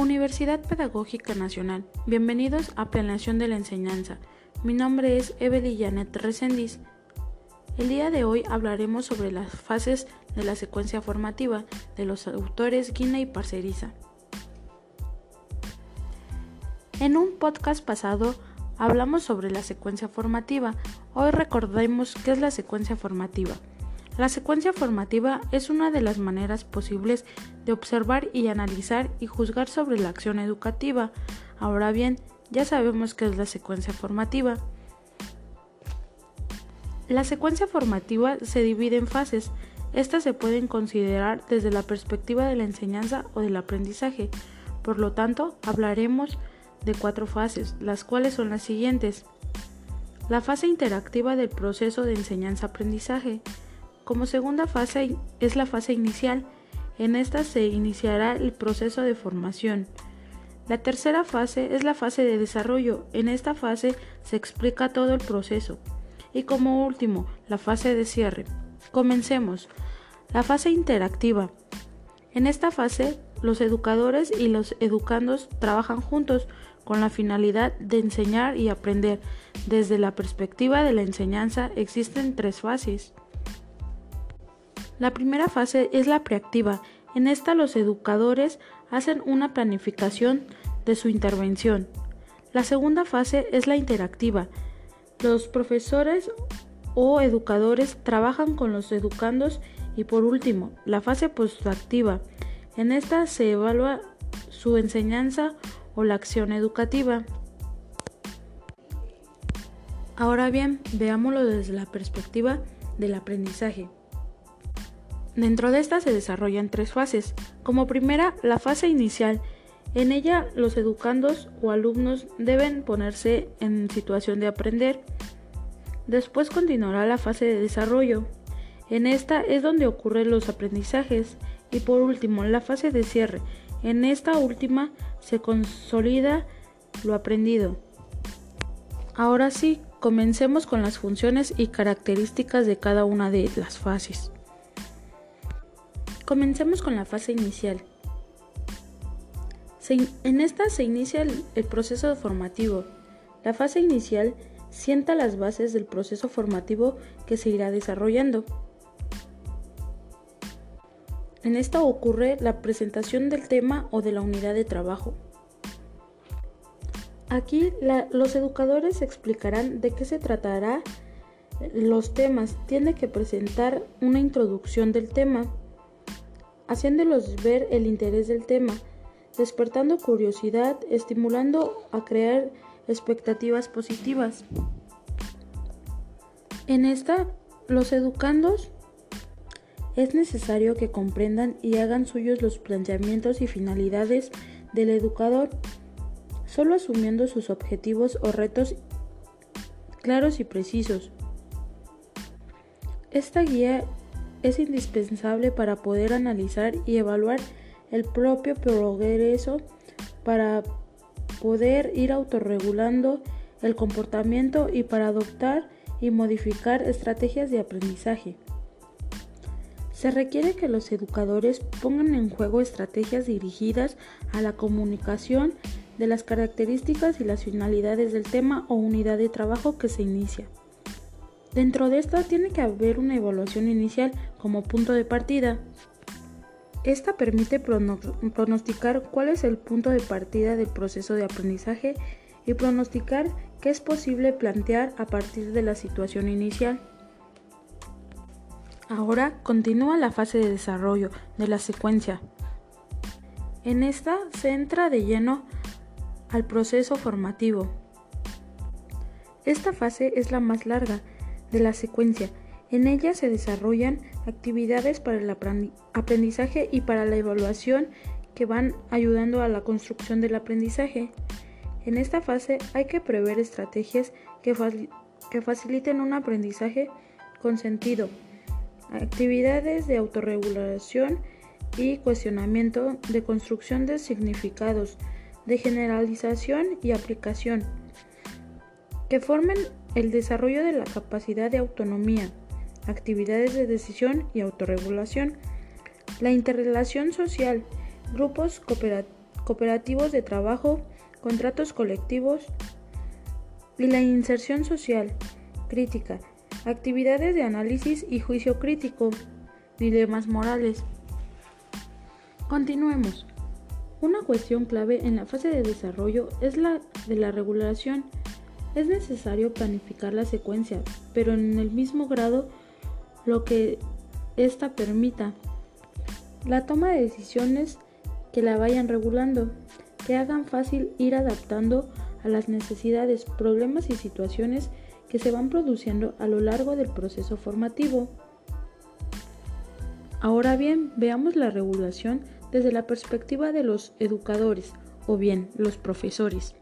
Universidad Pedagógica Nacional. Bienvenidos a Planeación de la Enseñanza. Mi nombre es Evelyn Janet Resendiz. El día de hoy hablaremos sobre las fases de la secuencia formativa de los autores Guina y Parceriza. En un podcast pasado hablamos sobre la secuencia formativa. Hoy recordemos qué es la secuencia formativa. La secuencia formativa es una de las maneras posibles de observar y analizar y juzgar sobre la acción educativa. Ahora bien, ya sabemos qué es la secuencia formativa. La secuencia formativa se divide en fases. Estas se pueden considerar desde la perspectiva de la enseñanza o del aprendizaje. Por lo tanto, hablaremos de cuatro fases, las cuales son las siguientes. La fase interactiva del proceso de enseñanza-aprendizaje. Como segunda fase es la fase inicial. En esta se iniciará el proceso de formación. La tercera fase es la fase de desarrollo. En esta fase se explica todo el proceso. Y como último, la fase de cierre. Comencemos. La fase interactiva. En esta fase, los educadores y los educandos trabajan juntos con la finalidad de enseñar y aprender. Desde la perspectiva de la enseñanza existen tres fases. La primera fase es la preactiva. En esta los educadores hacen una planificación de su intervención. La segunda fase es la interactiva. Los profesores o educadores trabajan con los educandos y por último, la fase postactiva. En esta se evalúa su enseñanza o la acción educativa. Ahora bien, veámoslo desde la perspectiva del aprendizaje. Dentro de esta se desarrollan tres fases. Como primera, la fase inicial. En ella los educandos o alumnos deben ponerse en situación de aprender. Después continuará la fase de desarrollo. En esta es donde ocurren los aprendizajes. Y por último, la fase de cierre. En esta última se consolida lo aprendido. Ahora sí, comencemos con las funciones y características de cada una de las fases. Comencemos con la fase inicial. en esta se inicia el, proceso formativo. La fase inicial sienta las bases del proceso formativo que se irá desarrollando. En esta ocurre la presentación del tema o de la unidad de trabajo. Aquí los educadores explicarán de qué se tratará los temas. Tiene que presentar una introducción del tema haciéndolos ver el interés del tema, despertando curiosidad, estimulando a crear expectativas positivas. En esta, los educandos es necesario que comprendan y hagan suyos los planteamientos y finalidades del educador, solo asumiendo sus objetivos o retos claros y precisos. Esta guía es indispensable para poder analizar y evaluar el propio progreso para poder ir autorregulando el comportamiento y para adoptar y modificar estrategias de aprendizaje. Se requiere que los educadores pongan en juego estrategias dirigidas a la comunicación de las características y las finalidades del tema o unidad de trabajo que se inicia. Dentro de esta tiene que haber una evaluación inicial como punto de partida. Esta permite pronosticar cuál es el punto de partida del proceso de aprendizaje y pronosticar qué es posible plantear a partir de la situación inicial. Ahora continúa la fase de desarrollo de la secuencia. En esta se entra de lleno al proceso formativo. Esta fase es la más larga de la secuencia. En ella se desarrollan actividades para el aprendizaje y para la evaluación que van ayudando a la construcción del aprendizaje. En esta fase hay que prever estrategias que, que faciliten un aprendizaje con sentido, actividades de autorregulación y cuestionamiento, de construcción de significados, de generalización y aplicación, que formen el desarrollo de la capacidad de autonomía, actividades de decisión y autorregulación, la interrelación social, grupos cooperativos de trabajo, contratos colectivos y la inserción social, crítica, actividades de análisis y juicio crítico, dilemas morales. Continuemos. Una cuestión clave en la fase de desarrollo es la de la regulación. Es necesario planificar la secuencia, pero en el mismo grado lo que ésta permita. La toma de decisiones que la vayan regulando, que hagan fácil ir adaptando a las necesidades, problemas y situaciones que se van produciendo a lo largo del proceso formativo. Ahora bien, veamos la regulación desde la perspectiva de los educadores o bien los profesores.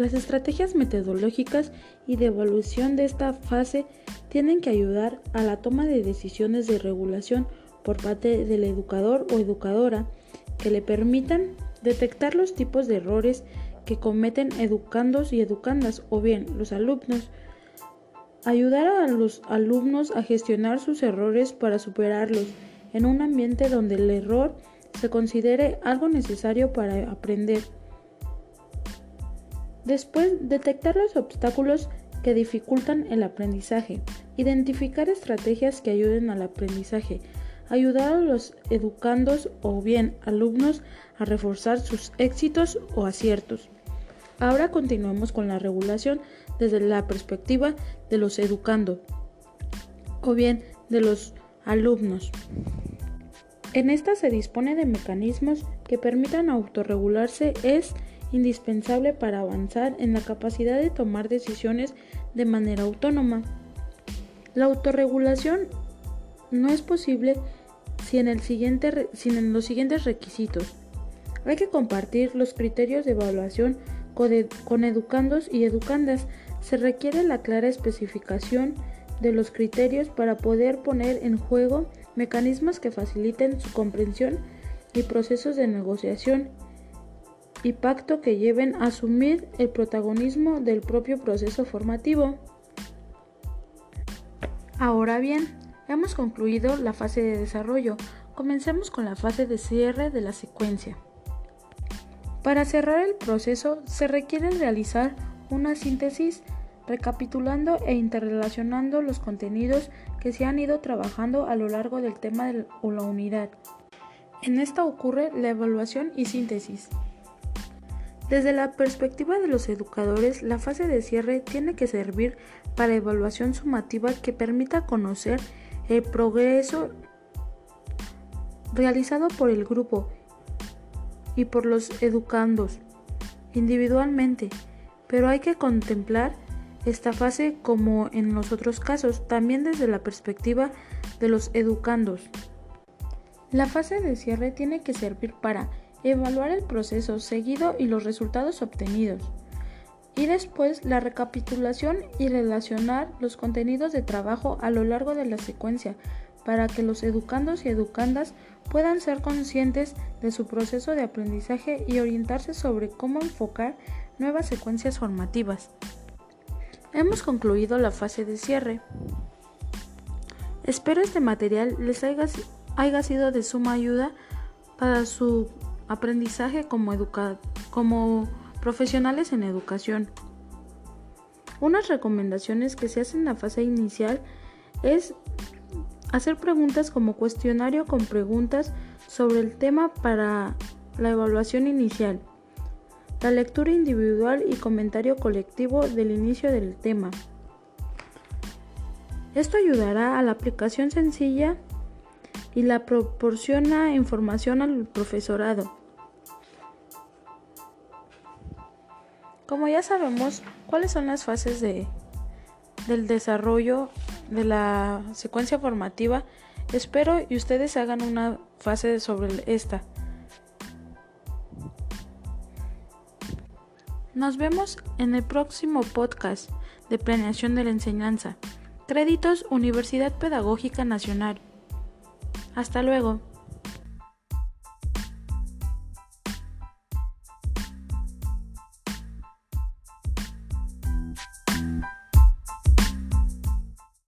Las estrategias metodológicas y de evaluación de esta fase tienen que ayudar a la toma de decisiones de regulación por parte del educador o educadora que le permitan detectar los tipos de errores que cometen educandos y educandas o bien los alumnos, ayudar a los alumnos a gestionar sus errores para superarlos en un ambiente donde el error se considere algo necesario para aprender. Después, detectar los obstáculos que dificultan el aprendizaje, identificar estrategias que ayuden al aprendizaje, ayudar a los educandos o bien alumnos a reforzar sus éxitos o aciertos. Ahora continuamos con la regulación desde la perspectiva de los educando o bien de los alumnos. En esta se dispone de mecanismos que permitan autorregularse es indispensable para avanzar en la capacidad de tomar decisiones de manera autónoma. La autorregulación no es posible sin, los siguientes requisitos. Hay que compartir los criterios de evaluación con educandos y educandas. Se requiere la clara especificación de los criterios para poder poner en juego mecanismos que faciliten su comprensión y procesos de negociación y pacto que lleven a asumir el protagonismo del propio proceso formativo. Ahora bien, hemos concluido la fase de desarrollo. Comencemos con la fase de cierre de la secuencia. Para cerrar el proceso se requiere realizar una síntesis recapitulando e interrelacionando los contenidos que se han ido trabajando a lo largo del tema o la unidad. En esta ocurre la evaluación y síntesis. Desde la perspectiva de los educadores, la fase de cierre tiene que servir para evaluación sumativa que permita conocer el progreso realizado por el grupo y por los educandos individualmente, pero hay que contemplar esta fase como en los otros casos, también desde la perspectiva de los educandos. La fase de cierre tiene que servir para evaluar el proceso seguido y los resultados obtenidos, y después la recapitulación y relacionar los contenidos de trabajo a lo largo de la secuencia para que los educandos y educandas puedan ser conscientes de su proceso de aprendizaje y orientarse sobre cómo enfocar nuevas secuencias formativas. Hemos concluido la fase de cierre. Espero este material les haya, sido de suma ayuda para su aprendizaje como, como profesionales en educación. Unas recomendaciones que se hacen en la fase inicial es hacer preguntas como cuestionario con preguntas sobre el tema para la evaluación inicial la lectura individual y comentario colectivo del inicio del tema. Esto ayudará a la aplicación sencilla y la proporciona información al profesorado. Como ya sabemos cuáles son las fases de, del desarrollo de la secuencia formativa, espero y ustedes hagan una fase sobre esta. Nos vemos en el próximo podcast de Planeación de la Enseñanza. Créditos Universidad Pedagógica Nacional. Hasta luego.